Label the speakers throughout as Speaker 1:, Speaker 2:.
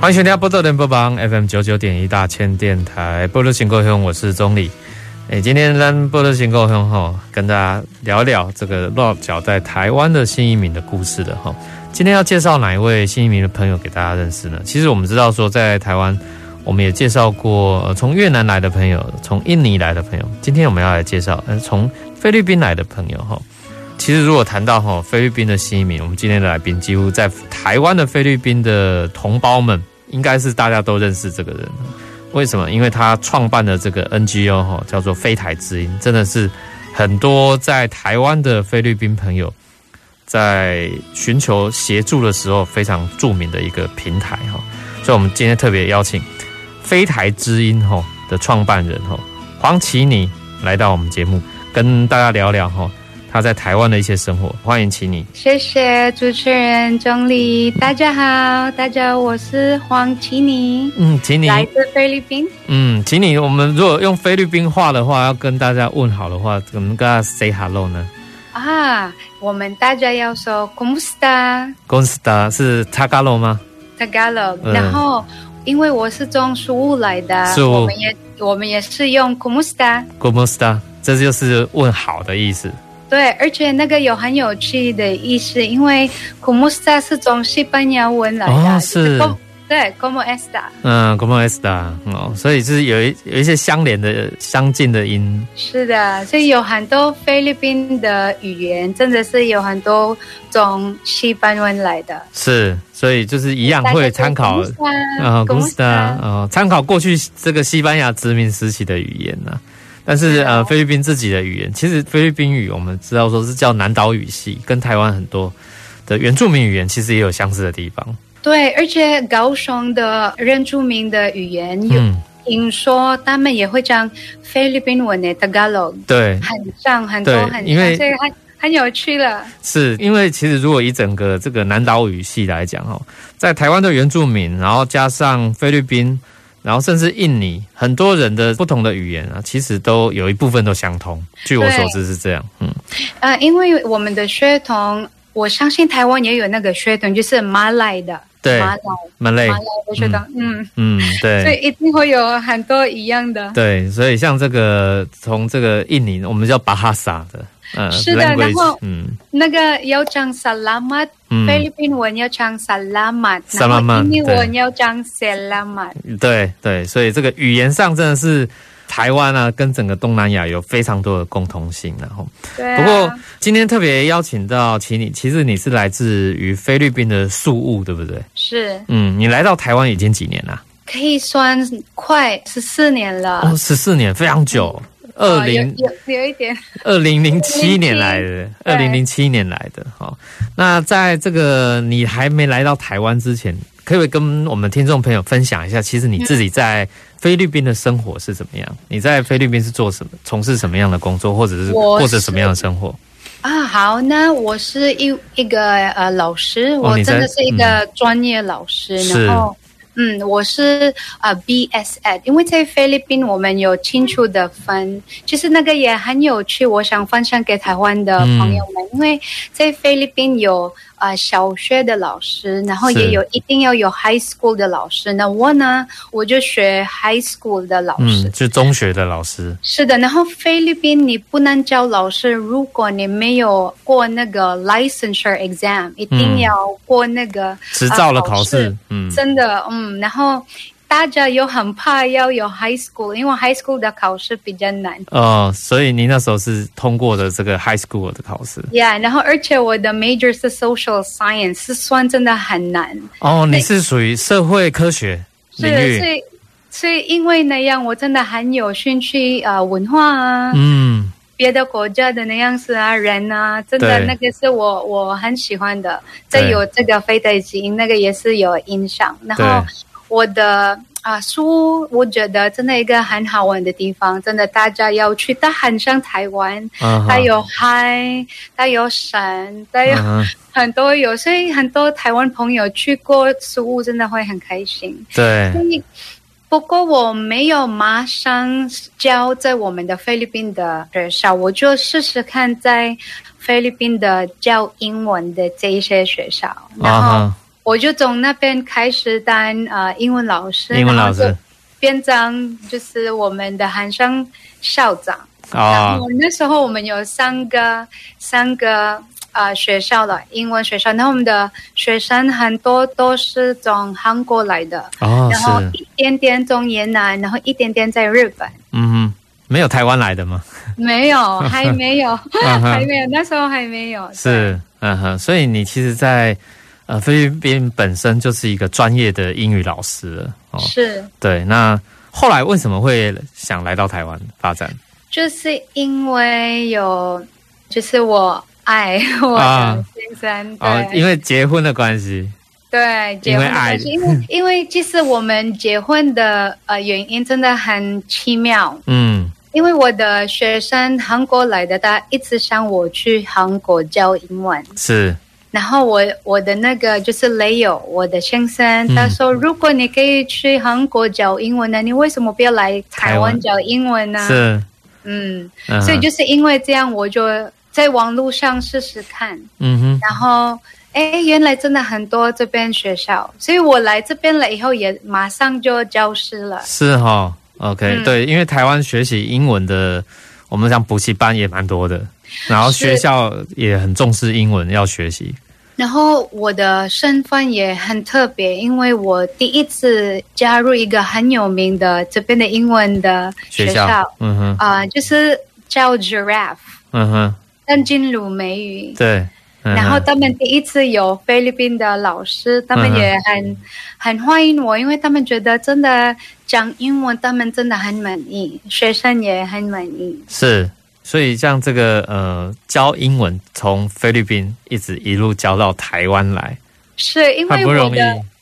Speaker 1: 欢迎收听《宝岛联播网》FM 九九点一大千电台，宝岛新故乡，我是钟礼。哎，今天咱宝岛新故乡哈，跟大家聊聊这个落脚在台湾的新移民的故事的哈。今天要介绍哪一位新移民的朋友给大家认识呢？其实我们知道说，在台湾，我们也介绍过从越南来的朋友，从印尼来的朋友。今天我们要来介绍，呃，从菲律宾来的朋友哈。其实如果谈到哈菲律宾的新移民，我们今天的来宾几乎在台湾的菲律宾的同胞们。应该是大家都认识这个人，为什么？因为他创办的这个 NGO 哈，叫做菲台之音，真的是很多在台湾的菲律宾朋友在寻求协助的时候非常著名的一个平台哈。所以，我们今天特别邀请菲台之音哈的创办人哈黄綺妮来到我们节目，跟大家聊聊哈。他在台湾的一些生活，欢迎请你。
Speaker 2: 谢谢主持人钟礼，大家好，大家好，我是黄綺妮。
Speaker 1: 嗯，綺妮
Speaker 2: 来自菲律宾。
Speaker 1: 嗯，綺妮，我们如果用菲律宾话的话，要跟大家问好的话，怎么跟他 say hello 呢？
Speaker 2: 啊，我们大家要说 “Cómo está”，“Cómo
Speaker 1: está” 是 Tagalog 吗
Speaker 2: ？Tagalog。然后，因为我是从苏务来的，我们也我们也是用 “Cómo está”，“Cómo
Speaker 1: está”，这就是问好的意思。
Speaker 2: 对，而且那个有很有趣的意思，因为 “como está” 是从西班牙文来的，
Speaker 1: 哦、是，
Speaker 2: 是对，como esta，
Speaker 1: 嗯，como esta，哦，所以就是有一有一些相连的、相近的音。
Speaker 2: 是的，所以有很多菲律宾的语言，真的是有很多从西班牙文来的。
Speaker 1: 是，所以就是一样会参考啊啊，参考过去这个西班牙殖民时期的语言呢、啊。但是呃，菲律宾自己的语言，其实菲律宾语我们知道说是叫南岛语系，跟台湾很多的原住民语言其实也有相似的地方。
Speaker 2: 对，而且高雄的原住民的语言有听说他们也会讲菲律宾文的 Tagalog，
Speaker 1: 对，
Speaker 2: 很像很多很像，因为所以很很有趣了。
Speaker 1: 是因为其实如果以整个这个南岛语系来讲哦，在台湾的原住民，然后加上菲律宾。然后甚至印尼很多人的不同的语言啊，其实都有一部分都相通。据我所知是这样，嗯，
Speaker 2: 呃，因为我们的血统，我相信台湾也有那个血统，就是马来的，
Speaker 1: 对，
Speaker 2: 马来，
Speaker 1: 马来，
Speaker 2: 马来的血统，嗯
Speaker 1: 嗯，对，
Speaker 2: 所以一定会有很多一样的。
Speaker 1: 对，所以像这个从这个印尼，我们叫巴哈萨的。
Speaker 2: 嗯，是的，然后嗯，那个要唱 salamat，菲律宾文要唱 salamat，然后印尼文要唱 selamat。
Speaker 1: 对对，所以这个语言上真的是台湾啊，跟整个东南亚有非常多的共同性，然后。
Speaker 2: 对。
Speaker 1: 不过今天特别邀请到綺妮，其实你是来自于菲律宾的宿务，对不对？
Speaker 2: 是。
Speaker 1: 嗯，你来到台湾已经几年了？
Speaker 2: 可以算快十四年了。
Speaker 1: 哦，十四年，非常久。二零、
Speaker 2: 哦、有有，一点，
Speaker 1: 二零零七年来的，二零零七年来的。好，那在这个你还没来到台湾之前，可不可以跟我们听众朋友分享一下，其实你自己在菲律宾的生活是怎么样？你在菲律宾是做什么，从事什么样的工作，或者是过着什么样的生活？
Speaker 2: 啊，好，那我是一一个呃老师，我真的是一个专业老师，嗯、然后。嗯，我是呃 BSED，因为在菲律宾我们有清楚的分，其实那个也很有趣，我想分享给台湾的朋友们，嗯、因为在菲律宾有。啊、呃，小学的老师，然后也有一定要有 high school 的老师。那我呢，我就学 high school 的老师，
Speaker 1: 嗯，就中学的老师。
Speaker 2: 是的，然后菲律宾你不能教老师，如果你没有过那个 licensure exam，一定要过那个
Speaker 1: 执照的考试。嗯，
Speaker 2: 真的，嗯，然后。大家又很怕要有 high school，因为 high school 的考试比较难。
Speaker 1: 哦，所以你那时候是通过的这个 high school 的考试。
Speaker 2: Yeah，然后而且我的 major 是 social science，是算真的很难。
Speaker 1: 哦，你是属于社会科学领域。是，所以，
Speaker 2: 所以因为那样，我真的很有兴趣啊、呃，文化啊。
Speaker 1: 嗯。
Speaker 2: 别的国家的那样子啊，人啊，真的那个是我我很喜欢的。再有这个飞的基因，那个也是有影响。然后我的啊书，我觉得真的一个很好玩的地方，真的大家要去。它很像台湾，它有海，它有山，它 有很多有，所以很多台湾朋友去过苏屋，真的会很开心。
Speaker 1: 对。
Speaker 2: 不过我没有马上教在我们的菲律宾的学校，我就试试看在菲律宾的教英文的这一些学校，然后我就从那边开始当呃英文老师，
Speaker 1: 英文老师
Speaker 2: 变成就是我们的韩商校长。然后那时候我们有三个三个。啊、呃，学校的英文学校，然后我们的学生很多都是从韩国来的，
Speaker 1: 哦，
Speaker 2: 然后一点点从越南，然后一点点在日本。
Speaker 1: 嗯哼，没有台湾来的吗？
Speaker 2: 没有，还没有，还没有，那时候还没有。
Speaker 1: 是，嗯哼，所以你其实，在呃菲律宾本身就是一个专业的英语老师了。哦，
Speaker 2: 是，
Speaker 1: 对。那后来为什么会想来到台湾发展？
Speaker 2: 就是因为有，就是我。爱 我的先生，啊、对、哦，
Speaker 1: 因为结婚的关系，
Speaker 2: 对，结婚因为，因为其实我们结婚的呃原因真的很奇妙，嗯，因为我的学生韩国来的，他一直想我去韩国教英文，
Speaker 1: 是，
Speaker 2: 然后我我的那个就是雷友，我的先生，他说、嗯、如果你可以去韩国教英文呢，你为什么不要来台湾教英文呢？
Speaker 1: 是，
Speaker 2: 嗯，嗯，所以就是因为这样，我就。在网络上试试看，嗯哼，然后哎，原来真的很多这边学校，所以我来这边了以后，也马上就教师了。
Speaker 1: 是哈、哦，OK，、嗯、对，因为台湾学习英文的，我们像补习班也蛮多的，然后学校也很重视英文要学习。
Speaker 2: 然后我的身份也很特别，因为我第一次加入一个很有名的这边的英文的学校，学校嗯哼，啊、呃，就是叫 Giraffe，嗯哼。圣经鲁美语，
Speaker 1: 对，
Speaker 2: 然后他们第一次有菲律宾的老师，他们也很、嗯、很欢迎我，因为他们觉得真的讲英文，他们真的很满意，学生也很满意。
Speaker 1: 是，所以像这个呃教英文，从菲律宾一直一路教到台湾来，
Speaker 2: 是因为
Speaker 1: 很不容易。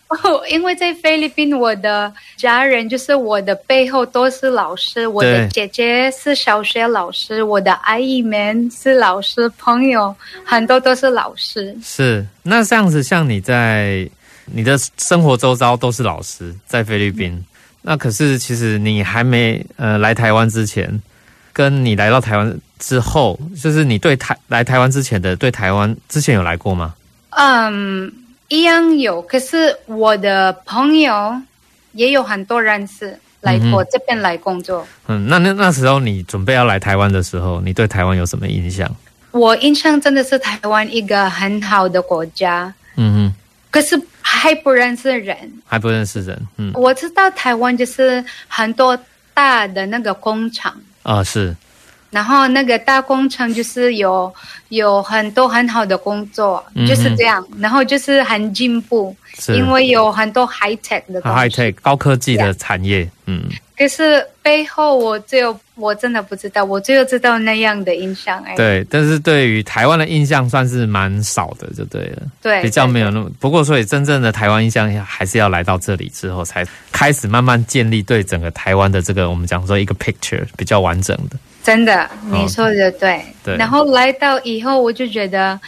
Speaker 2: 哦，因为在菲律宾，我的家人就是我的背后都是老师。我的姐姐是小学老师，我的阿姨们是老师，朋友很多都是老师。
Speaker 1: 是，那这样子，像你在你的生活周遭都是老师，在菲律宾，嗯、那可是其实你还没呃来台湾之前，跟你来到台湾之后，就是你对台来台湾之前的对台湾之前有来过吗？
Speaker 2: 嗯。一样有，可是我的朋友也有很多人是来过这边来工作。
Speaker 1: 嗯，那那那时候你准备要来台湾的时候，你对台湾有什么印象？
Speaker 2: 我印象真的是台湾一个很好的国家。嗯哼，可是还不认识人，
Speaker 1: 还不认识人。嗯，
Speaker 2: 我知道台湾就是很多大的那个工厂
Speaker 1: 啊，是。
Speaker 2: 然后那个大工程就是有有很多很好的工作，嗯，就是这样。然后就是很进步，因为有很多 high tech 的
Speaker 1: ，high tech 高科技的产业。嗯。
Speaker 2: 可是背后我只有我真的不知道，我只有知道那样的印象哎。
Speaker 1: 对，但是对于台湾的印象算是蛮少的，就对了。
Speaker 2: 对，
Speaker 1: 比较没有那么。不过，所以真正的台湾印象还是要来到这里之后，才开始慢慢建立对整个台湾的这个我们讲说一个 picture 比较完整的。
Speaker 2: 真的，你说的对。哦、对。然后来到以后，我就觉得，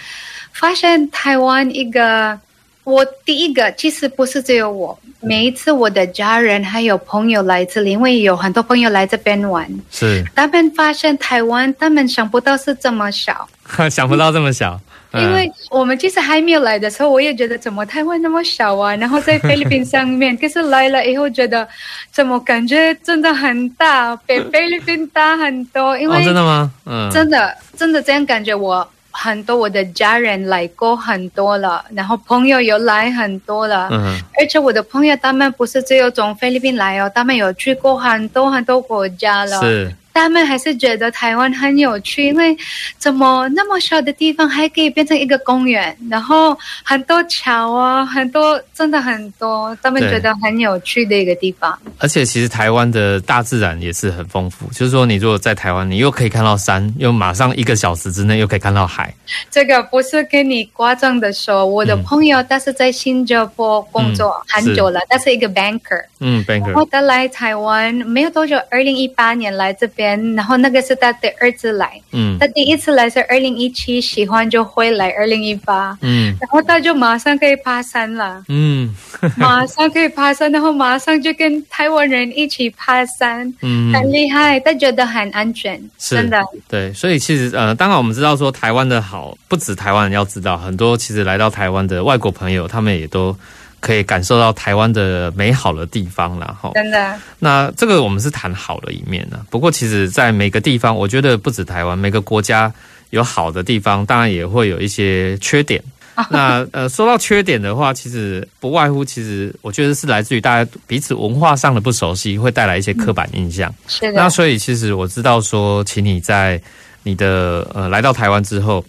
Speaker 2: 发现台湾一个，我第一个其实不是只有我，每一次我的家人还有朋友来这里，因为有很多朋友来这边玩，
Speaker 1: 是
Speaker 2: 他们发现台湾，他们想不到是这么小，
Speaker 1: 想不到这么小。
Speaker 2: 因为我们其实还没有来的时候，我也觉得怎么台湾那么小啊？然后在菲律宾上面，可是来了以后觉得怎么感觉真的很大，比菲律宾大很多。因为、哦、
Speaker 1: 真的吗？嗯，
Speaker 2: 真的真的这样感觉。我很多我的家人来过很多了，然后朋友有来很多了。嗯，而且我的朋友他们不是只有从菲律宾来哦，他们有去过很多很多国家了。是，他们还是觉得台湾很有趣，因为怎么那么小的地方还可以变成一个公园，然后很多桥啊，很多真的很多，他们觉得很有趣的一个地方。
Speaker 1: 而且其实台湾的大自然也是很丰富，就是说你如果在台湾，你又可以看到山，又马上一个小时之内又可以看到海。
Speaker 2: 这个不是跟你夸张的说，我的朋友他是在新加坡工作很久了，他是一个 banker，
Speaker 1: 嗯，banker，
Speaker 2: 然后他来台湾没有多久，二零一八年来这边，然后那个是他的儿子来，嗯，他第一次来是二零一七，喜欢就回来二零一八，嗯，然后他就马上可以爬山了，嗯，马上可以爬山，然后马上就跟台湾人一起爬山，嗯，很厉害，他觉得很安全，真的，
Speaker 1: 对，所以其实呃，当然我们知道说台湾的好，不止台湾人要知道，很多其实来到台湾的外国朋友，他们也都。可以感受到台湾的美好的地方了哈，
Speaker 2: 真的。
Speaker 1: 那这个我们是谈好的一面呢。不过其实，在每个地方，我觉得不止台湾，每个国家有好的地方，当然也会有一些缺点。那呃，说到缺点的话，其实不外乎，其实我觉得是来自于大家彼此文化上的不熟悉，会带来一些刻板印象。
Speaker 2: 是的。
Speaker 1: 那所以其实我知道说，请你在你的呃来到台湾之后。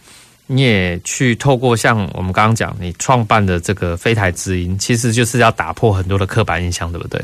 Speaker 1: 你也去透过像我们刚刚讲，你创办的这个飞台之音，其实就是要打破很多的刻板印象，对不对？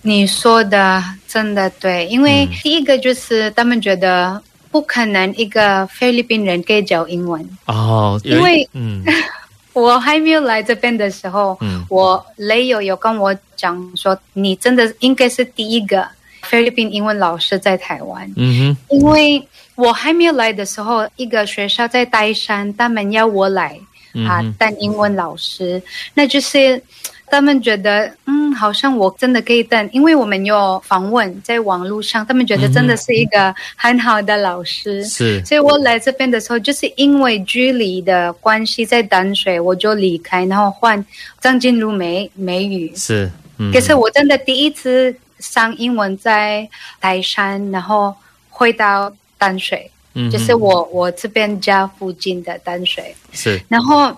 Speaker 2: 你说的真的对，因为第一个就是他们觉得不可能一个菲律宾人可以教英文。
Speaker 1: 哦，
Speaker 2: 因为嗯，我还没有来这边的时候，嗯，我雷友有跟我讲说，你真的应该是第一个菲律宾英文老师在台湾，嗯哼，因为。我还没有来的时候，一个学校在台山，他们要我来啊当英文老师，那就是他们觉得嗯，好像我真的可以当，因为我们有访问在网络上，他们觉得真的是一个很好的老师，
Speaker 1: 是，
Speaker 2: 所以我来这边的时候，就是因为距离的关系，在淡水我就离开，然后换张静茹美美语，
Speaker 1: 是，
Speaker 2: 嗯，可是我真的第一次上英文在台山，然后回到。淡水，嗯，就是我我这边家附近的淡水，
Speaker 1: 是。
Speaker 2: 然后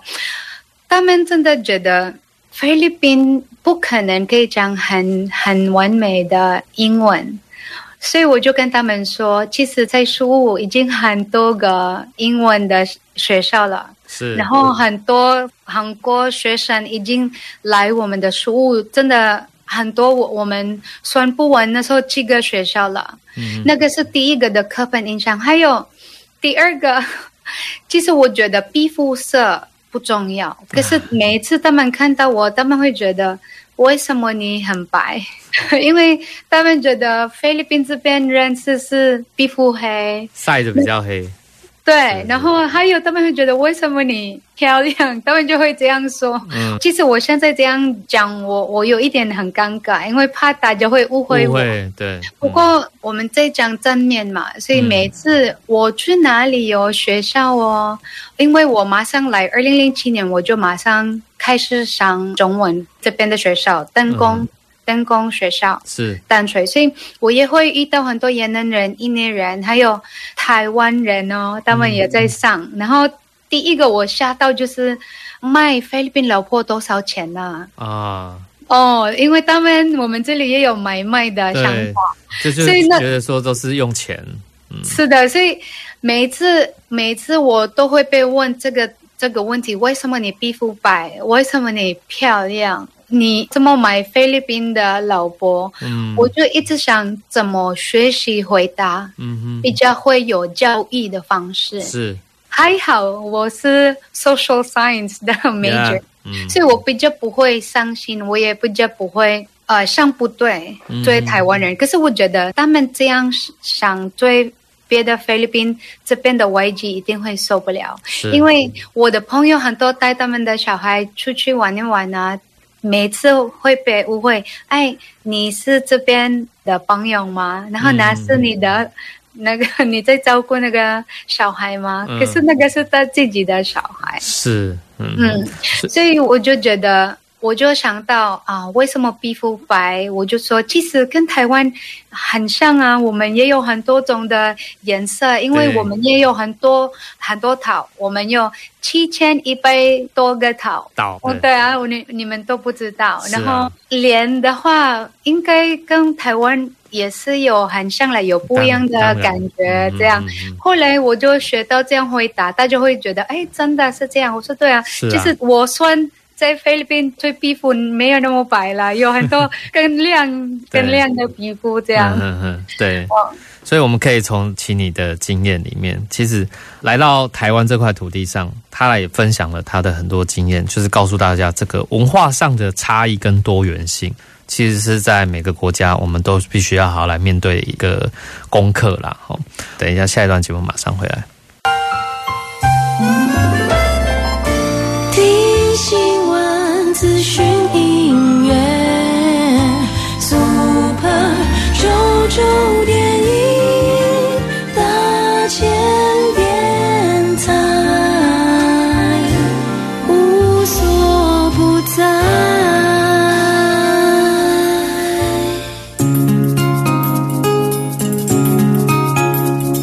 Speaker 2: 他们真的觉得菲律宾不可能可以讲很很完美的英文，所以我就跟他们说，其实，在苏武已经很多个英文的学校了，
Speaker 1: 是。
Speaker 2: 然后很多韩国学生已经来我们的苏武，真的。很多我我们算不完，那时候几个学校了，嗯，那个是第一个的刻板印象。还有第二个，其实我觉得皮肤色不重要，可是每一次他们看到我，他们会觉得为什么你很白？因为他们觉得菲律宾这边人是是皮肤黑，
Speaker 1: 晒的比较黑。
Speaker 2: 对，然后还有他们会觉得为什么你漂亮，他们就会这样说。嗯，其实我现在这样讲，我我有一点很尴尬，因为怕大家会误会我。
Speaker 1: 对。
Speaker 2: 不过我们在讲正面嘛，所以每次我去哪里有学校哦，因为我马上来，二零零七年我就马上开始上中文这边的学校，灯工。灯工学校是淡水，所以我也会遇到很多越南人、印尼人，还有台湾人哦，他们也在上。嗯、然后第一个我吓到就是卖菲律宾老婆多少钱呢？啊？啊哦，因为他们我们这里也有买卖的想法，
Speaker 1: 就是觉得说都是用钱。嗯，
Speaker 2: 是的，所以每一次每一次我都会被问这个这个问题：为什么你皮肤白？为什么你漂亮？你怎么买菲律宾的老婆？嗯，我就一直想怎么学习回答，嗯哼，比较会有教育的方式。
Speaker 1: 是，
Speaker 2: 还好我是 social science 的 major，yeah, 嗯，所以我比较不会伤心，我也比较不会呃想不对对台湾人，嗯。可是我觉得他们这样想对别的菲律宾这边的外籍一定会受不了，因为我的朋友很多带他们的小孩出去玩一玩啊。每次会被误会，哎，你是这边的朋友吗？然后那是你的、嗯、那个 你在照顾那个小孩吗？嗯、可是那个是他自己的小孩。
Speaker 1: 是，嗯，
Speaker 2: 嗯，所以我就觉得。我就想到啊，为什么皮肤白？我就说，其实跟台湾很像啊，我们也有很多种的颜色，因为我们也有很多很多岛，我们有七千一百多个岛。岛，哦，对啊，你你们都不知道。然后脸的话，应该跟台湾也是有很像了，有不一样的感觉。这样，后来我就学到这样回答，大家会觉得，哎，真的是这样。我说对啊，就是我算在菲律宾，对皮肤没有那么白了，有很多更亮、更亮的皮肤。这样，
Speaker 1: 嗯嗯，对。所以我们可以从奇尼的经验里面，其实来到台湾这块土地上，他也分享了他的很多经验，就是告诉大家这个文化上的差异跟多元性。其实是在每个国家，我们都必须要好好来面对一个功课啦。好，等一下，下一段节目马上回
Speaker 3: 来。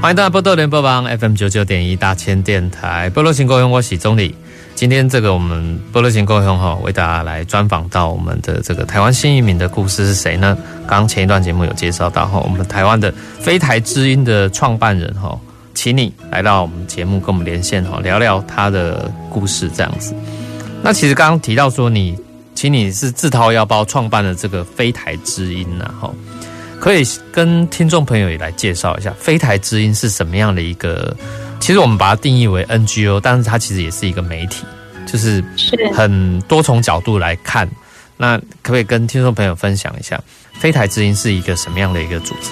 Speaker 1: 欢迎大家波多联播网 FM 九九点一大千电台波多情故乡，我是宗理。今天这个我们波多情故乡哈，为大家来专访到我们的这个台湾新移民的故事是谁呢？刚刚前一段节目有介绍到哈，我们台湾的飞台之音的创办人哈，请你来到我们节目跟我们连线哈，聊聊他的故事这样子。那其实刚刚提到说你请你是自掏腰包创办了这个飞台之音呐哈。可以跟听众朋友也来介绍一下飞台之音是什么样的一个？其实我们把它定义为 NGO，但是它其实也是一个媒体，就是很多重角度来看。那可不可以跟听众朋友分享一下飞台之音是一个什么样的一个组织？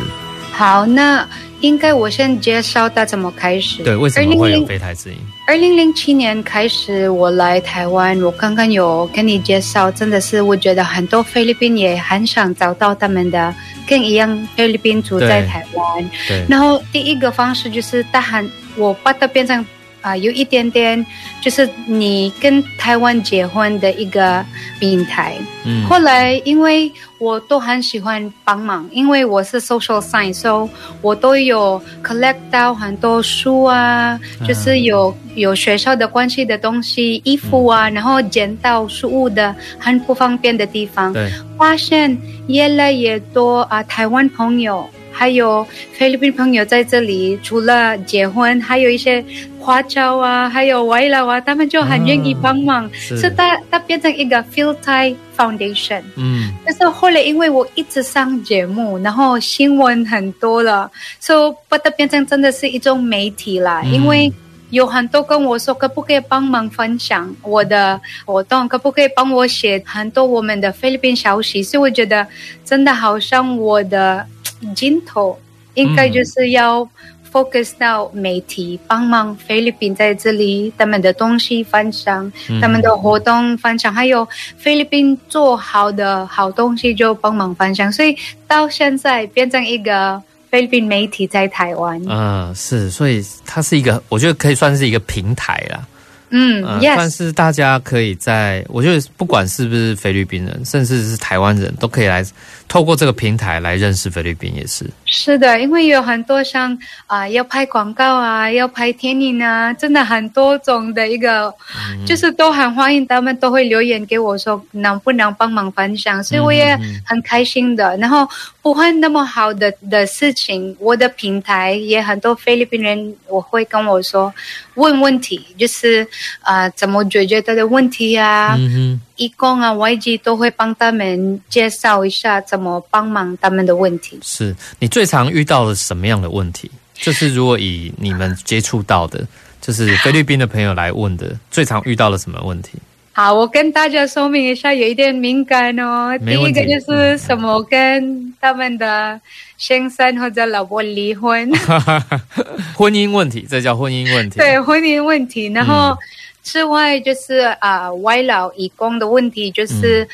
Speaker 2: 好，那应该我先介绍他怎么开始。
Speaker 1: 对，为什么会有飞台之音？
Speaker 2: 二零零七年开始我来台湾，我刚刚有跟你介绍，真的是我觉得很多菲律宾也很想找到他们的跟一样菲律宾族在台湾。对。对。然后第一个方式就是大喊，我把它变成。啊，有一点点，就是你跟台湾结婚的一个平台。嗯，后来因为我都很喜欢帮忙，因为我是 social science，所以我都有 collect 到很多书啊，就是有有学校的关系的东西、衣服啊，然后捡到书物的很不方便的地方，对，发现越来越多啊，台湾朋友。还有菲律宾朋友在这里，除了结婚，还有一些花侨啊，还有外劳啊，他们就很愿意帮忙，啊、是，是它它变成一个 Phil Thai Foundation。嗯，但是后来因为我一直上节目，然后新闻很多了，所以把它变成真的是一种媒体啦。嗯、因为有很多跟我说，可不可以帮忙分享我的活动，可不可以帮我写很多我们的菲律宾消息？所以我觉得真的好像我的。镜头应该就是要 focus 到媒体帮忙菲律宾在这里他们的东西分享，他们的活动分享，还有菲律宾做好的好东西就帮忙分享，所以到现在变成一个菲律宾媒体在台湾。嗯，
Speaker 1: 是，所以它是一个，我觉得可以算是一个平台啦。
Speaker 2: 嗯，
Speaker 1: 但是大家可以在，我觉得不管是不是菲律宾人，甚至是台湾人都可以来透过这个平台来认识菲律宾，也是。
Speaker 2: 是的，因为有很多像啊、呃，要拍广告啊，要拍电影啊，真的很多种的一个，嗯、就是都很欢迎，他们都会留言给我说能不能帮忙分享，所以我也很开心的。嗯、然后不会那么好的的事情，我的平台也很多菲律宾人我会跟我说问问题，就是。啊、呃，怎么解决他的问题啊？嗯哼，义工啊外籍都会帮他们介绍一下怎么帮忙他们的问题。
Speaker 1: 是你最常遇到的什么样的问题？就是如果以你们接触到的，就是菲律宾的朋友来问的，最常遇到了什么问题？
Speaker 2: 好，我跟大家说明一下，有一点敏感哦。第一个就是什么跟他们的先生或者老婆离婚，
Speaker 1: 婚姻问题，这叫婚姻问题。
Speaker 2: 对，婚姻问题。然后之外就是啊、外劳以工的问题，就是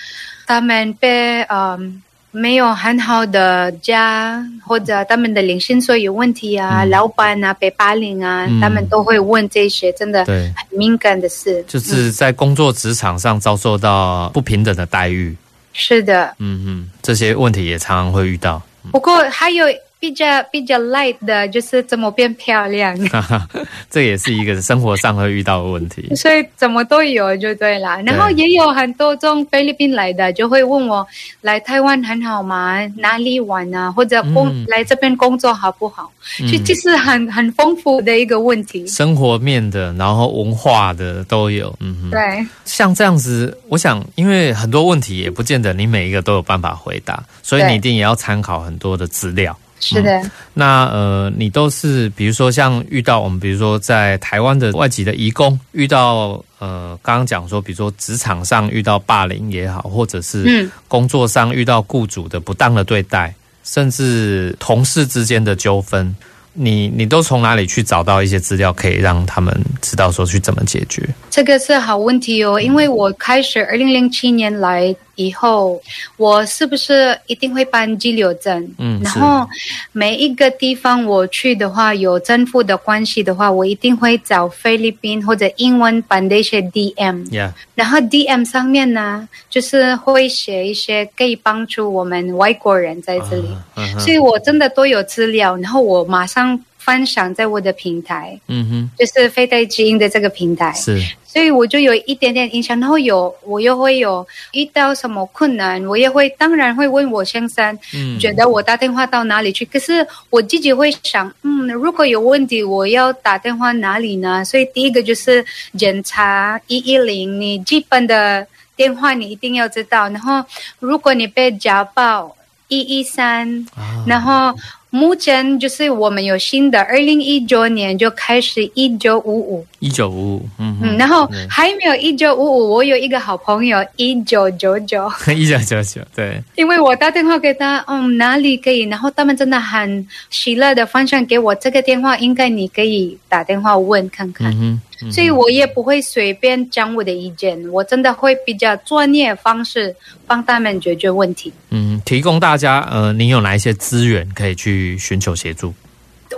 Speaker 2: 他们被嗯。没有很好的家，或者他们的领薪水有问题啊，嗯、老板啊被霸凌啊，嗯、他们都会问这些真的很敏感的事。
Speaker 1: 就是在工作职场上遭受到不平等的待遇。
Speaker 2: 是的，
Speaker 1: 嗯嗯，这些问题也常常会遇到。
Speaker 2: 不过还有。比较比较 light 的，就是怎么变漂亮。
Speaker 1: 这也是一个生活上会遇到的问题。
Speaker 2: 所以怎么都有就对了。然后也有很多从菲律宾来的，就会问我来台湾很好吗？哪里玩啊？或者工、嗯、来这边工作好不好？就其实很很丰富的一个问题。
Speaker 1: 生活面的，然后文化的都有。嗯哼，
Speaker 2: 对。
Speaker 1: 像这样子，我想，因为很多问题也不见得你每一个都有办法回答，所以你一定也要参考很多的资料。
Speaker 2: 是的，
Speaker 1: 嗯、那呃，你都是比如说像遇到我们，比如说在台湾的外籍的移工，遇到呃，刚刚讲说，比如说职场上遇到霸凌也好，或者是工作上遇到雇主的不当的对待，甚至同事之间的纠纷。你你都从哪里去找到一些资料，可以让他们知道说去怎么解决？
Speaker 2: 这个是好问题哦，因为我开始二零零七年来以后，我是不是一定会办居留证？嗯，然后每一个地方我去的话，有政府的关系的话，我一定会找菲律宾或者英文版的一些 DM。
Speaker 1: Yeah，
Speaker 2: 然后 DM 上面呢，就是会写一些可以帮助我们外国人在这里，uh, uh-huh. 所以我真的都有资料，然后我马上。分享在我的平台，嗯哼，就是菲台之音的这个平台，
Speaker 1: 是，
Speaker 2: 所以我就有一点点印象，然后有我又会有遇到什么困难，我也会当然会问我先生，嗯，觉得我打电话到哪里去？可是我自己会想，嗯，如果有问题，我要打电话哪里呢？所以第一个就是检查一一零，你基本的电话你一定要知道，然后如果你被家暴，一一三，然后。目前就是我们有新的，二零一九年就开始一九五五，
Speaker 1: 一九五五，嗯嗯，
Speaker 2: 然后还没有一九五五，我有一个好朋友一九九九，
Speaker 1: 一九九九，对，
Speaker 2: 因为我打电话给他，嗯，哪里可以？然后他们真的很喜乐的方向给我这个电话，应该你可以打电话问看看。嗯所以我也不会随便讲我的意见，我真的会比较专业方式帮他们解决问题。
Speaker 1: 嗯，提供大家呃，你有哪一些资源可以去寻求协助？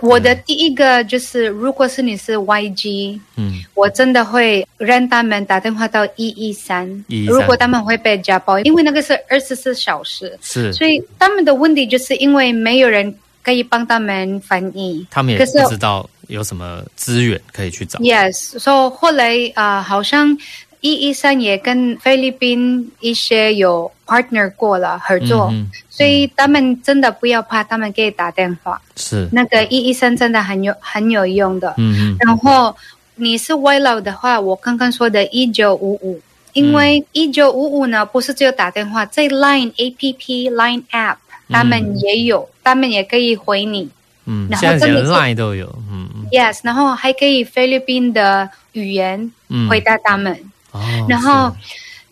Speaker 2: 我的第一个就是，如果是你是 YG，嗯，我真的会让他们打电话到一一三。如果他们会被家暴，因为那个是二十四小时，
Speaker 1: 是，
Speaker 2: 所以他们的问题就是因为没有人可以帮他们翻译，
Speaker 1: 他们也不知道。有什么资源可以去找
Speaker 2: ？Yes，所以后来啊，好像一一三也跟菲律宾一些有 partner 过了合作，所以他们真的不要怕，他们可以打电话。
Speaker 1: 是
Speaker 2: 那个一一三真的很有很有用的。嗯嗯。然后你是外劳的话，我刚刚说的一九五五，因为一九五五呢不是只有打电话，在 Line APP、Line App 他们也有，嗯、他们也可以回你。
Speaker 1: 嗯，然后现在连 Line 都有。嗯。
Speaker 2: Yes，然后还可以菲律宾的语言回答他们。嗯哦、然后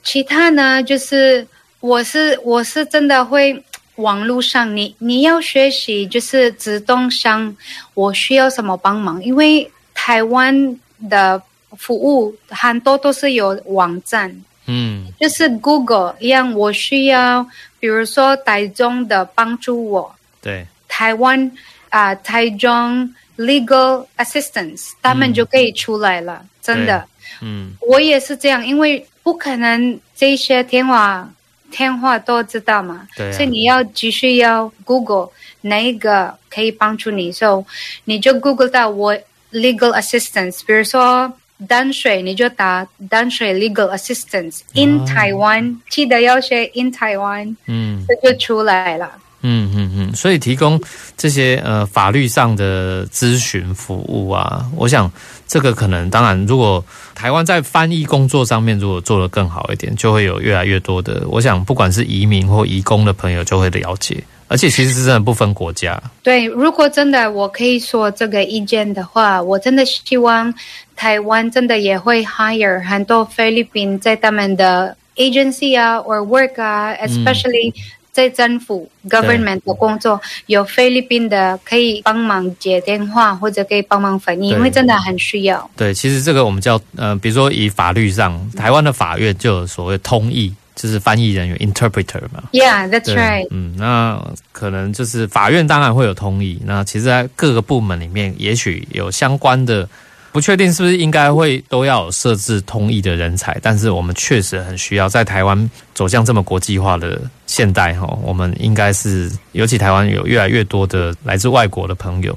Speaker 2: 其他呢，就是我是我是真的会网络上你你要学习，就是自动想我需要什么帮忙，因为台湾的服务很多都是有网站，嗯，就是 Google 一样，我需要比如说台中的帮助我，
Speaker 1: 对，
Speaker 2: 台湾啊、呃，台中。Legal assistance，他们就可以出来了，嗯、真的。嗯，我也是这样，因为不可能这些电话电话都知道嘛。对、啊。所以你要继续要 Google 哪一个可以帮助你，所以你就 Google 到我 legal assistance，比如说淡水，你就打淡水 legal assistance in Taiwan，、哦、记得要写 in Taiwan，嗯，这就出来了。
Speaker 1: 嗯嗯嗯，所以提供这些呃法律上的咨询服务啊，我想这个可能当然，如果台湾在翻译工作上面如果做得更好一点，就会有越来越多的，我想不管是移民或移工的朋友就会了解，而且其实是真的不分国家。
Speaker 2: 对，如果真的我可以说这个意见的话，我真的希望台湾真的也会 hire 很多菲律宾在他们的 agency 啊，or work 啊，especially、嗯。在政府 government 的工作，有菲律宾的可以帮忙接电话，或者可以帮忙翻译，因为真的很需要。
Speaker 1: 对，其实这个我们叫呃，比如说以法律上，台湾的法院就有所谓通译就是翻译人员 interpreter 嘛。
Speaker 2: Yeah，that's right。
Speaker 1: 嗯，那可能就是法院当然会有通译。那其实，在各个部门里面，也许有相关的，不确定是不是应该会都要设置通译的人才。但是我们确实很需要，在台湾走向这么国际化的现代哈，我们应该是，尤其台湾有越来越多的来自外国的朋友。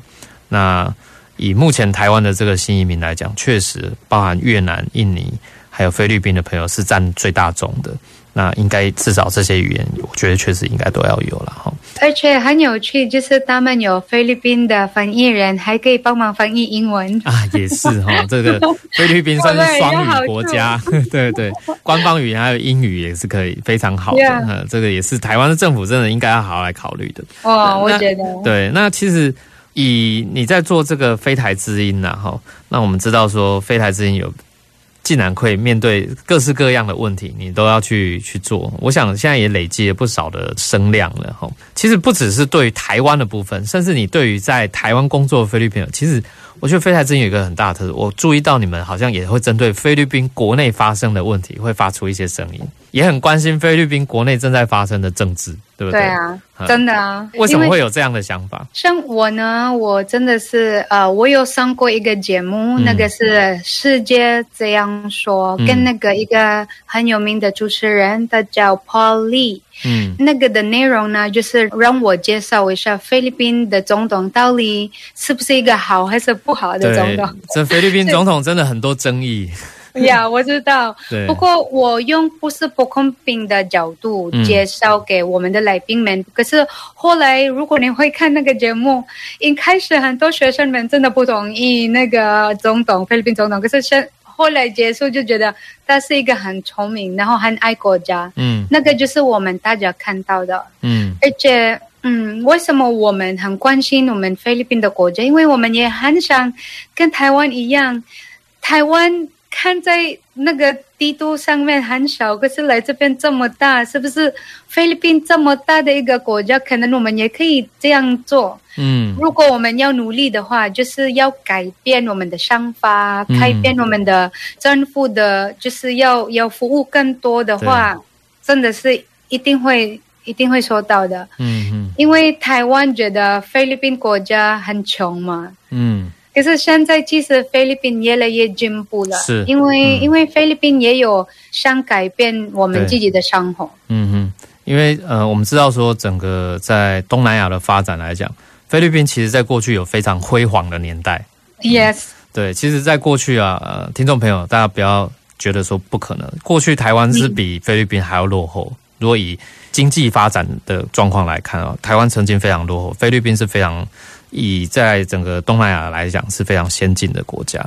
Speaker 1: 那以目前台湾的这个新移民来讲，确实包含越南、印尼。还有菲律宾的朋友是占最大宗的，那应该至少这些语言，我觉得确实应该都要有了哈。
Speaker 2: 而且很有趣，就是他们有菲律宾的翻译人，还可以帮忙翻译英文
Speaker 1: 啊，也是哈。这个菲律宾算是双语国家，对对，官方语言还有英语也是可以非常好的。这个也是台湾的政府真的应该要好好来考虑的。
Speaker 2: 哦，我觉得
Speaker 1: 对。那其实以你在做这个飞台之音呐，哈，那我们知道说飞台之音有。竟然可以面对各式各样的问题，你都要去去做。我想现在也累积了不少的声量了吼。其实不只是对于台湾的部分，甚至你对于在台湾工作的菲律宾人，其实我觉得飞台之音有一个很大的特色。我注意到你们好像也会针对菲律宾国内发生的问题，会发出一些声音，也很关心菲律宾国内正在发生的政治。对不对？
Speaker 2: 对啊，真的啊！
Speaker 1: 为什么会有这样的想法？
Speaker 2: 像我呢，我真的是呃，我有上过一个节目，嗯、那个是《世界这样说》，嗯，跟那个一个很有名的主持人，他叫 Paul Lee。嗯，那个的内容呢，就是让我介绍一下菲律宾的总统到底是不是一个好还是不好的总统。
Speaker 1: 这菲律宾 总统真的很多争议。
Speaker 2: 呀、yeah，我知道。不过我用不是不公平的角度介绍给我们的来宾们。嗯、可是后来，如果你会看那个节目，一开始很多学生们真的不同意那个总统，菲律宾总统。可是现后来结束就觉得他是一个很聪明，然后很爱国家。嗯，那个就是我们大家看到的。嗯，而且嗯，为什么我们很关心我们菲律宾的国家？因为我们也很想跟台湾一样，台湾。看在那个地图上面很小，可是来这边这么大，是不是菲律宾这么大的一个国家，可能我们也可以这样做。嗯，如果我们要努力的话，就是要改变我们的想法，改变我们的政府的，就是要要服务更多的话，真的是一定会一定会收到的。嗯嗯，因为台湾觉得菲律宾国家很穷嘛。嗯。可是现在其实菲律宾越来越进步了，是因为、嗯、因为菲律宾也有想改变我们自己的生活。
Speaker 1: 嗯哼，因为呃，我们知道说整个在东南亚的发展来讲，菲律宾其实在过去有非常辉煌的年代。
Speaker 2: Yes，嗯、
Speaker 1: 对，其实，在过去啊，呃，听众朋友大家不要觉得说不可能，过去台湾是比菲律宾还要落后。如果以经济发展的状况来看啊，台湾曾经非常落后，菲律宾是非常。以在整个东南亚来讲是非常先进的国家，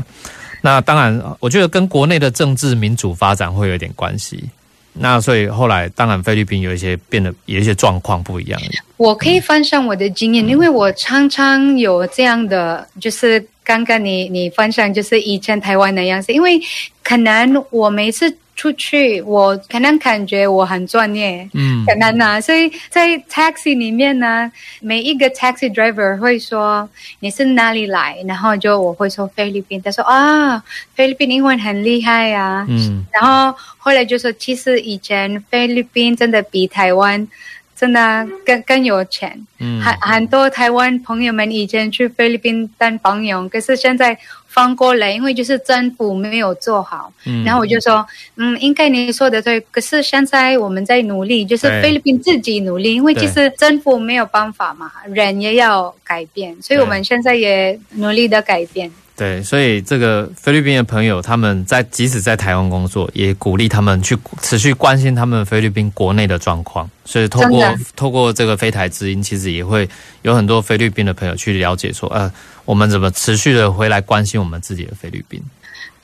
Speaker 1: 那当然，我觉得跟国内的政治民主发展会有一点关系。那所以后来，当然菲律宾有一些变得有一些状况不一样。
Speaker 2: 我可以分享我的经验，因为我常常有这样的，就是刚刚你你分享，就是以前台湾的样子，因为可能我每次。出去，我可能感觉我很专业，嗯，可能呢，所以在 taxi 里面呢，每一个 taxi driver 会说你是哪里来，然后就我会说菲律宾，他说啊，菲律宾英文很厉害呀，啊，嗯，然后后来就说其实以前菲律宾真的比台湾真的更更有钱，嗯，很很多台湾朋友们以前去菲律宾当朋友，可是现在。翻过来，因为就是政府没有做好，嗯，然后我就说，嗯，应该你说的对，可是现在我们在努力，就是菲律宾自己努力，因为其实政府没有办法嘛，人也要改变，所以我们现在也努力的改变。
Speaker 1: 对，所以这个菲律宾的朋友，他们在即使在台湾工作，也鼓励他们去持续关心他们菲律宾国内的状况。所以透过透过这个飞台之音，其实也会有很多菲律宾的朋友去了解说，呃，我们怎么持续的回来关心我们自己的菲律宾。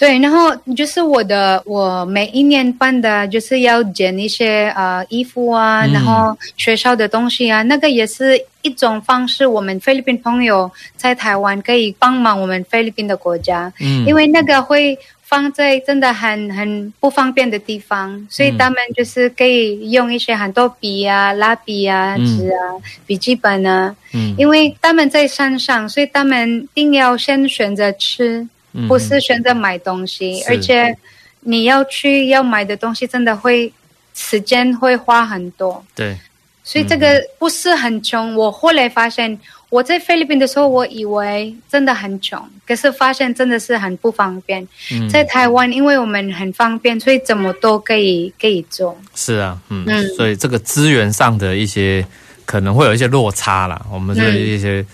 Speaker 2: 对，然后就是我的，我每一年办的，就是要捡一些呃衣服啊，然后学校的东西啊，那个也是一种方式。我们菲律宾朋友在台湾可以帮忙我们菲律宾的国家，嗯，因为那个会放在真的很很不方便的地方，所以他们就是可以用一些很多笔啊、蜡笔啊、纸啊、笔记本啊，嗯，因为他们在山上，所以他们一定要先选择吃。嗯、不是选择买东西，而且你要去要买的东西真的会时间会花很多。
Speaker 1: 对，
Speaker 2: 所以这个不是很穷。嗯、我后来发现，我在菲律宾的时候，我以为真的很穷，可是发现真的是很不方便。嗯、在台湾，因为我们很方便，所以怎么都可以可以做。
Speaker 1: 是啊，嗯，嗯，所以这个资源上的一些可能会有一些落差啦。我们是一些。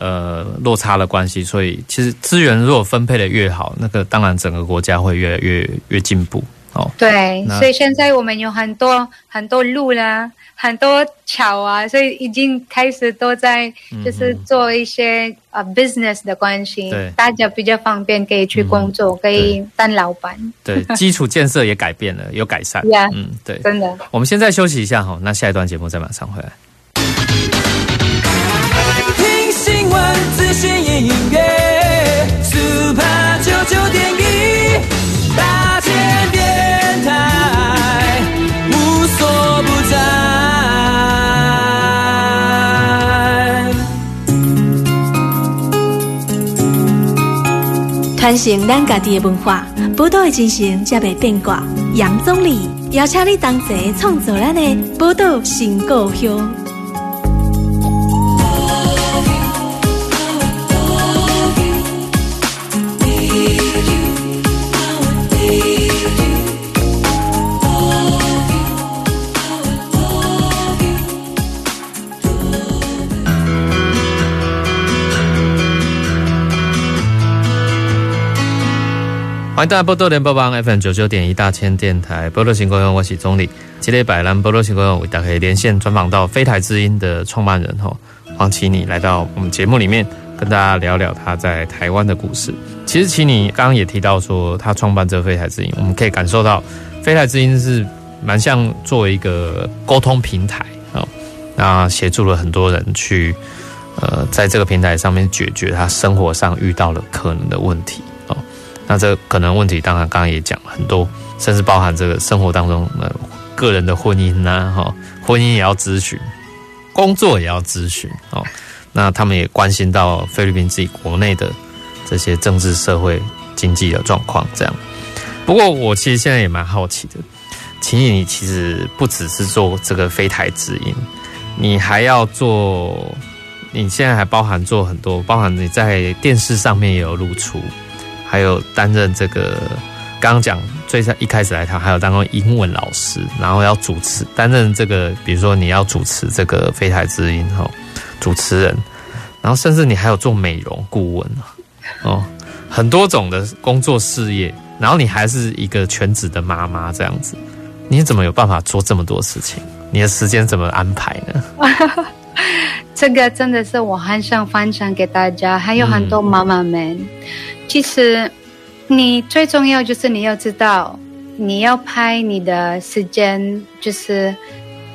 Speaker 1: 嗯呃，落差的关系，所以其实资源如果分配的越好，那个当然整个国家会越来越越进步哦。
Speaker 2: 对，所以现在我们有很多很多路啦，很多桥啊，所以已经开始都在就是做一些呃、嗯、business 的关系，对，大家比较方便可以去工作，嗯、可以当老板。
Speaker 1: 对，基础建设也改变了，有改善。嗯，对，
Speaker 2: 真的。
Speaker 1: 我们现在休息一下哈，那下一段节目再马上回来。资讯音乐，Super 九九点一，大千电台，无所不在。
Speaker 3: 传承咱家己的文化，宝岛的精神才袂变卦。杨总理邀请你同齐创造咱的宝岛新故乡。
Speaker 1: 欢迎大家波多联播帮 FM 九九点一大千电台波多新故乡，我是宗理。今天百兰波多新故乡为大家连线专访到飞台之音的创办人哈黄綺妮来到我们节目里面，跟大家聊聊他在台湾的故事。其实綺妮刚刚也提到说，他创办这个飞台之音，我们可以感受到飞台之音是蛮像作为一个沟通平台啊，那协助了很多人去呃在这个平台上面解决他生活上遇到了可能的问题。那这可能问题，当然刚刚也讲了很多，甚至包含这个生活当中呃个人的婚姻呐，哈，婚姻也要咨询，工作也要咨询哦。那他们也关心到菲律宾自己国内的这些政治、社会、经济的状况，这样。不过我其实现在也蛮好奇的，綺妮，你其实不只是做这个飞台之音，你还要做，你现在还包含做很多，包含你在电视上面也有露出。还有担任这个，刚刚讲最一开始来谈，还有当过英文老师，然后要主持，担任这个，比如说你要主持这个飞台之音哈，主持人，然后甚至你还有做美容顾问哦，很多种的工作事业，然后你还是一个全职的妈妈这样子，你怎么有办法做这么多事情？你的时间怎么安排呢？
Speaker 2: 这个真的是我很想分享给大家，还有很多妈妈们。其实，你最重要就是你要知道，你要拍你的时间，就是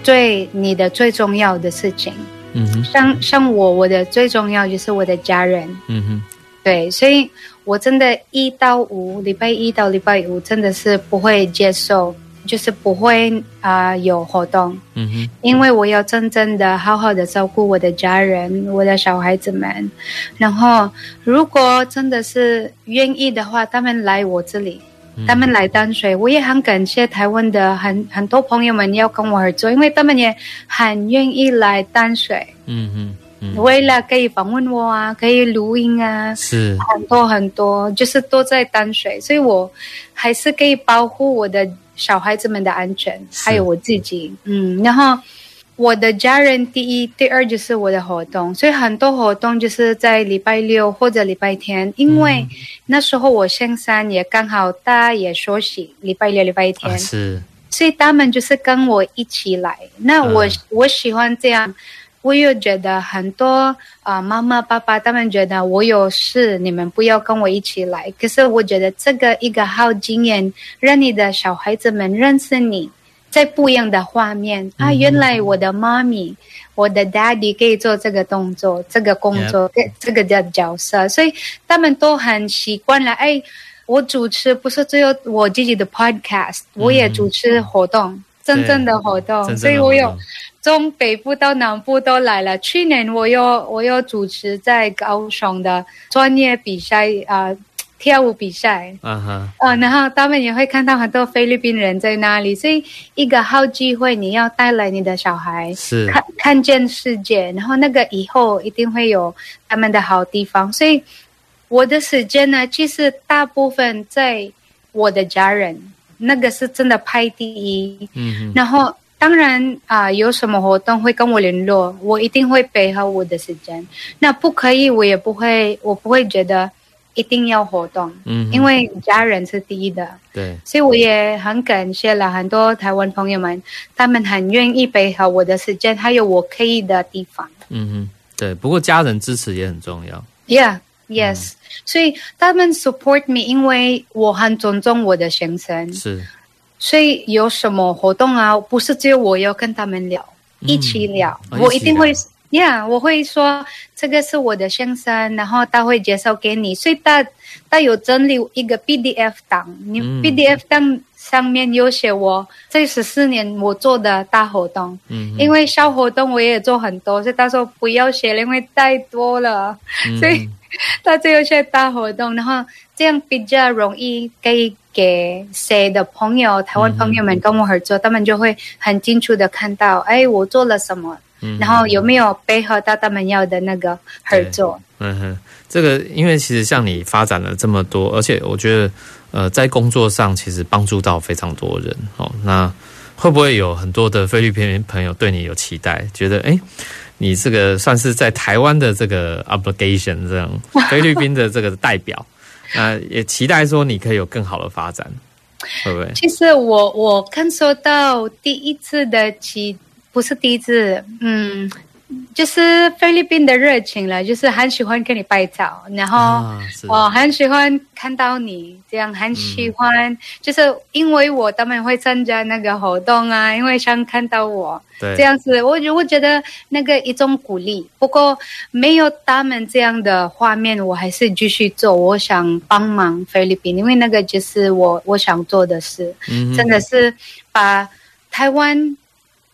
Speaker 2: 最你的最重要的事情。嗯哼，像像我，我的最重要就是我的家人。嗯哼，对，所以我真的，一到五，礼拜一到礼拜五，真的是不会接受。就是不会啊、呃、有活动，嗯哼，因为我要真正的好好的照顾我的家人，我的小孩子们。然后，如果真的是愿意的话，他们来我这里，他们来淡水，我也很感谢台湾的很很多朋友们要跟我合作，因为他们也很愿意来淡水，嗯哼，嗯，为了可以访问我啊，可以录音啊，
Speaker 1: 是。
Speaker 2: 很多很多，就是都在淡水，所以我还是可以保护我的。小孩子们的安全，还有我自己，嗯，然后我的家人第一，第二就是我的活动，所以很多活动就是在礼拜六或者礼拜天，因为那时候我先生也刚好大家也休息，礼拜六、礼拜天，啊，是，所以他们就是跟我一起来，那我，嗯，我喜欢这样。我又觉得很多啊，妈妈、爸爸他们觉得我有事，你们不要跟我一起来。可是我觉得这个一个好经验，让你的小孩子们认识你，在不一样的画面啊，原来我的妈咪、我的 daddy 可以做这个动作、这个工作、这个的角色，所以他们都很习惯了。哎，我主持不是只有我自己的 podcast，我也主持活动，真正的活动，所以我有。从北部到南部都来了。去年我又我又主持在高雄的专业比赛啊、呃，跳舞比赛，
Speaker 1: 啊哈，
Speaker 2: 呃，然后他们也会看到很多菲律宾人在那里，所以一个好机会，你要带来你的小孩，
Speaker 1: 是
Speaker 2: 看看见世界，然后那个以后一定会有他们的好地方。所以我的时间呢，其实大部分在我的家人，那个是真的排第一。嗯哼，然后。当然啊、呃，有什么活动会跟我联络，我一定会配合我的时间。那不可以，我也不会，我不会觉得一定要活动。嗯，因为家人是第一的。
Speaker 1: 对，
Speaker 2: 所以我也很感谢了很多台湾朋友们，他们很愿意配合我的时间，还有我可以的地方。
Speaker 1: 嗯哼，对。不过家人支持也很重要。
Speaker 2: Yeah, yes、嗯。所以他们 support me，因为我很尊重我的先生。
Speaker 1: 是。
Speaker 2: 所以有什么活动啊？不是只有我要跟他们聊，嗯、一起聊。我一定会，Yeah，我会说这个是我的先生，然后他会介绍给你。所以他他有整理一个 PDF 档，你 PDF 档上面有写我这十四年我做的大活动。嗯，因为小活动我也做很多，所以他说不要写，因为太多了。嗯、所以他只有写大活动，然后这样比较容易可以。给谁的朋友，台湾朋友们跟我合作，嗯、他们就会很清楚的看到，哎，我做了什么，嗯、然后有没有配合到他们要的那个合作。
Speaker 1: 嗯哼，这个因为其实像你发展了这么多，而且我觉得，呃，在工作上其实帮助到非常多人哦。那会不会有很多的菲律宾朋友对你有期待，觉得哎，你这个算是在台湾的这个 obligation 这样，菲律宾的这个代表？呃，也期待说你可以有更好的发展，会不会？
Speaker 2: 其实我我感受到第一次的期，不是第一次，嗯。就是菲律宾的热情了，就是很喜欢跟你拍照，然后我很喜欢看到你这样，很喜欢，嗯、就是因为我他们会参加那个活动啊，因为想看到我，这样子，我我觉得那个一种鼓励。不过没有他们这样的画面，我还是继续做。我想帮忙菲律宾，因为那个就是我我想做的事，嗯、真的是把台湾。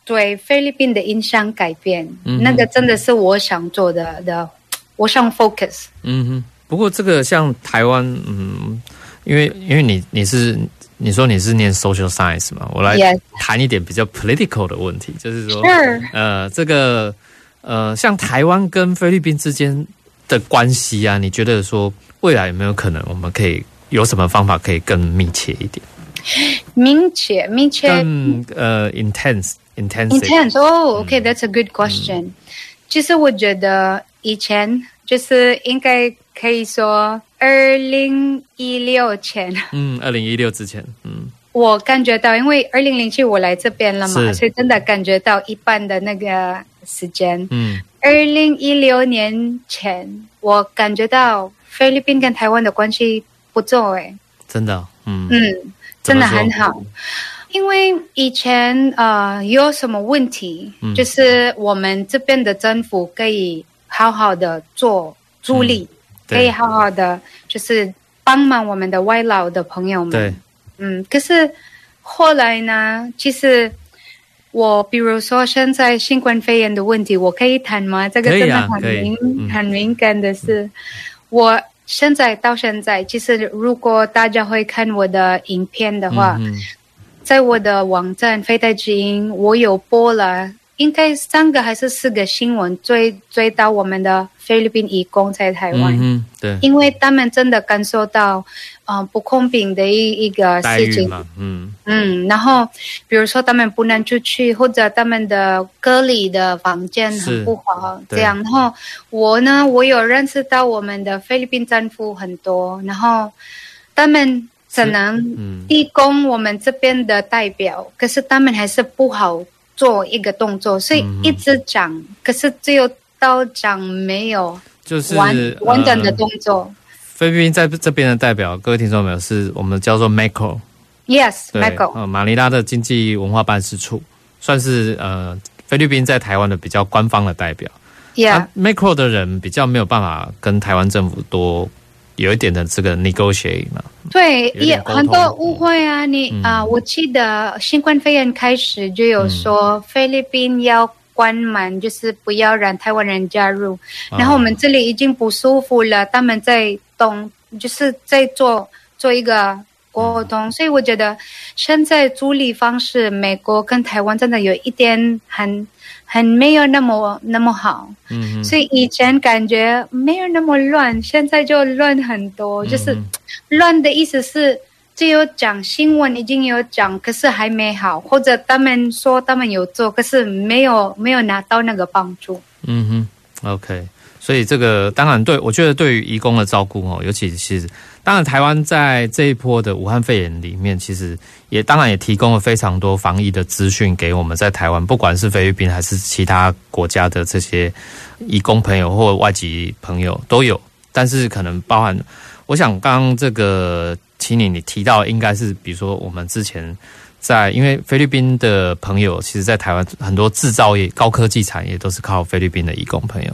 Speaker 2: 对菲律宾的印象改变，嗯、那个真的是我想做的的，我想 focus。
Speaker 1: 嗯哼，不过这个像台湾，嗯，因为因为你你是你说你是念 social science 嘛，我来谈一点比较 political 的问题.就是说.呃，这个呃，像台湾跟菲律宾之间的关系啊，你觉得说未来有没有可能我们可以有什么方法可以更密切一点？
Speaker 2: 密切，密切，
Speaker 1: 更呃 intense。
Speaker 2: Intense 哦，OK，that's a good question。其实我觉得以前就是应该可以说二零一六前，
Speaker 1: 嗯，二零一六之前，嗯，
Speaker 2: 我感觉到，因为二零零七我来这边了嘛，所以真的感觉到一半的那个时间，嗯，二零一六年前，我感觉到菲律宾跟台湾的关系不错，哎，
Speaker 1: 真的，嗯。
Speaker 2: 嗯，真的很好。因为以前呃有什么问题，嗯、就是我们这边的政府可以好好的做助力，嗯、可以好好的就是帮忙我们的外劳的朋友们。
Speaker 1: 对，
Speaker 2: 嗯，可是后来呢，其实我比如说现在新冠肺炎的问题，我可以谈吗？这个真的很敏、很敏感的事。嗯、我现在到现在，其实如果大家会看我的影片的话。嗯在我的网站飞台之音，我有播了，应该三个还是四个新闻，追追到我们的菲律宾义工在台湾。
Speaker 1: 嗯，对，
Speaker 2: 因为他们真的感受到，嗯、呃，不公平的一一个事情。
Speaker 1: 嗯
Speaker 2: 嗯，然后比如说他们不能出去，或者他们的隔离的房间很不好，这样。然后我呢，我有认识到我们的菲律宾政府很多，然后他们。可能提供我们这边的代表，嗯、可是他们还是不好做一个动作，所以一直讲，嗯、可是只有到讲没有，
Speaker 1: 就是
Speaker 2: 完完整的动作。呃、
Speaker 1: 菲律宾在这边的代表，各位听众朋友，是我们叫做
Speaker 2: MACO，Yes，MACO，
Speaker 1: 呃，马尼拉的经济文化办事处，算是呃菲律宾在台湾的比较官方的代表。Yeah，MACO 的人比较没有办法跟台湾政府多。有一点的这个 negotiate 嘛，
Speaker 2: 对，也很多误会啊。你啊、嗯呃，我记得新冠肺炎开始就有说菲律宾要关门，就是不要让台湾人加入。嗯、然后我们这里已经不舒服了，他们在动就是在做做一个沟通，嗯、所以我觉得现在处理方式，美国跟台湾真的有一点很很没有那么那么好。嗯哼，所以以前感觉没有那么乱，现在就乱很多。就是乱的意思是。只有讲新闻已经有讲，可是还没好，或者他们说他们有做，可是没有没有拿到那个帮助。
Speaker 1: 嗯哼，OK，所以这个当然对，我觉得对于义工的照顾哦，尤其是当然台湾在这一波的武汉肺炎里面，其实也当然也提供了非常多防疫的资讯给我们在台湾，不管是菲律宾还是其他国家的这些移工朋友或外籍朋友都有，但是可能包含，我想刚刚这个。请你，你提到应该是，比如说我们之前在，因为菲律宾的朋友，其实，在台湾很多制造业、高科技产业都是靠菲律宾的移工朋友。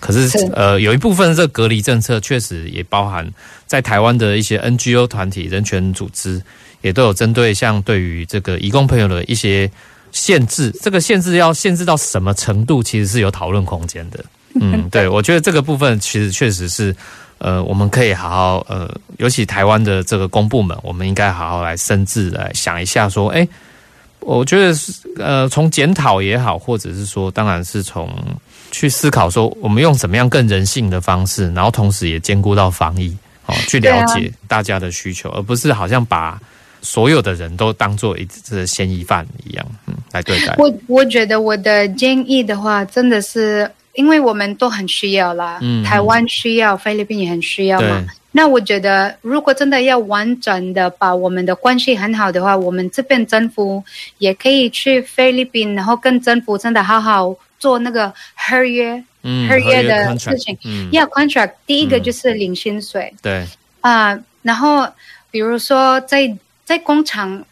Speaker 1: 可是，呃，有一部分这隔离政策确实也包含在台湾的一些 NGO 团体、人权组织，也都有针对像对于这个移工朋友的一些限制。这个限制要限制到什么程度，其实是有讨论空间的。嗯，对，我觉得这个部分其实确实是。呃，我们可以好好呃，尤其台湾的这个公部门，我们应该好好来深自来想一下，说，哎，我觉得是呃，从检讨也好，或者是说，当然是从去思考说，我们用怎么样更人性的方式，然后同时也兼顾到防疫，哦，去了解大家的需求，而不是好像把所有的人都当做一只嫌疑犯一样，嗯，来对待。
Speaker 2: 我我觉得我的建议的话，真的是。因为我们都很需要啦，嗯、台湾需要，菲律宾也很需要嘛。那我觉得，如果真的要完整的把我们的关系很好的话，我们这边政府也可以去菲律宾，然后跟政府真的好好做那个合约，嗯、合约的事情。要 contract，嗯、第一个就是领薪水。对啊、呃，然后比如说在在工厂。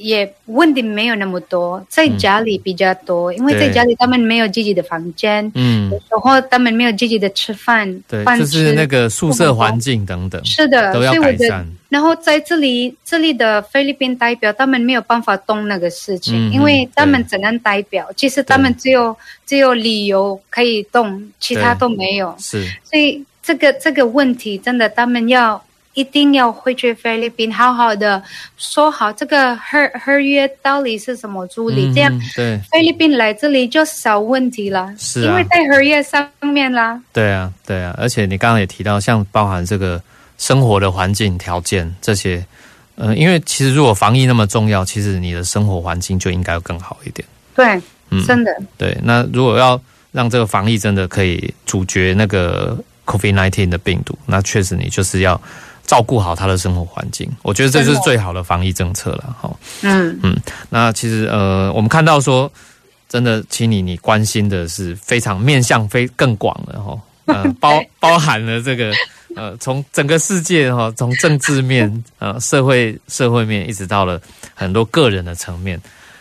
Speaker 2: 也问题没有那么多，在家里比较多，嗯、因为在家里他们没有自己的房间，嗯，然后他们没有自己的吃
Speaker 1: 饭，
Speaker 2: 对，饭
Speaker 1: 就是那个宿舍环境等等，
Speaker 2: 是的，
Speaker 1: 都要改善。
Speaker 2: 然后在这里，这里的菲律宾代表他们没有办法动那个事情，嗯、因为他们只能代表，其实他们只有只有理由可以动，其他都没有，是，所以这个这个问题真的他们要。一定要回去菲律宾，好好的说好这个合合约到底是什么处理，嗯、这样对菲律宾来这里就少问题了。是、啊，因为在合约上面啦。对
Speaker 1: 啊，对啊，而且你刚刚也提到，像包含这个生活的环境条件这些，呃，因为其实如果防疫那么重要，其实你的生活环境就应该要更好一点。
Speaker 2: 对，嗯，真的。
Speaker 1: 对，那如果要让这个防疫真的可以阻绝那个 COVID-19 的病毒，那确实你就是要。照顾好他的生活环境，我觉得这就是最好的防疫政策了。哈，嗯。嗯，那其实呃，我们看到说，真的，请你你关心的是非常面向非更广的哈，呃，包包含了这个呃，从整个世界哈，从政治面 呃，社会社会面，一直到了很多个人的层面，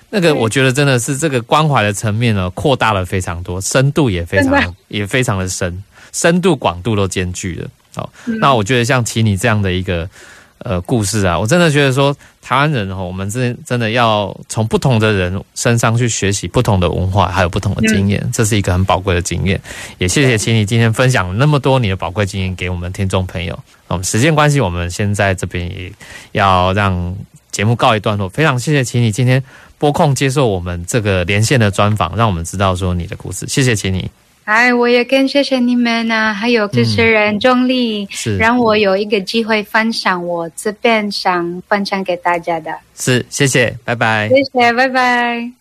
Speaker 1: 那个我觉得真的是这个关怀的层面呢，扩大了非常多，深度也非常也非常的深，深度广度都兼具了。好，那我觉得像齐你这样的一个呃故事啊，我真的觉得说台湾人哈，我们真真的要从不同的人身上去学习不同的文化，还有不同的经验，这是一个很宝贵的经验。也谢谢齐你今天分享了那么多你的宝贵经验给我们听众朋友。我们时间关系，我们现在这边也要让节目告一段落。非常谢谢齐你今天拨空接受我们这个连线的专访，让我们知道说你的故事。谢谢齐你。
Speaker 2: 哎，我也更谢谢你们啊，还有主持人钟丽，嗯、是让我有一个机会分享我这边想分享给大家的。
Speaker 1: 是，谢谢，拜拜。
Speaker 2: 谢谢，拜拜。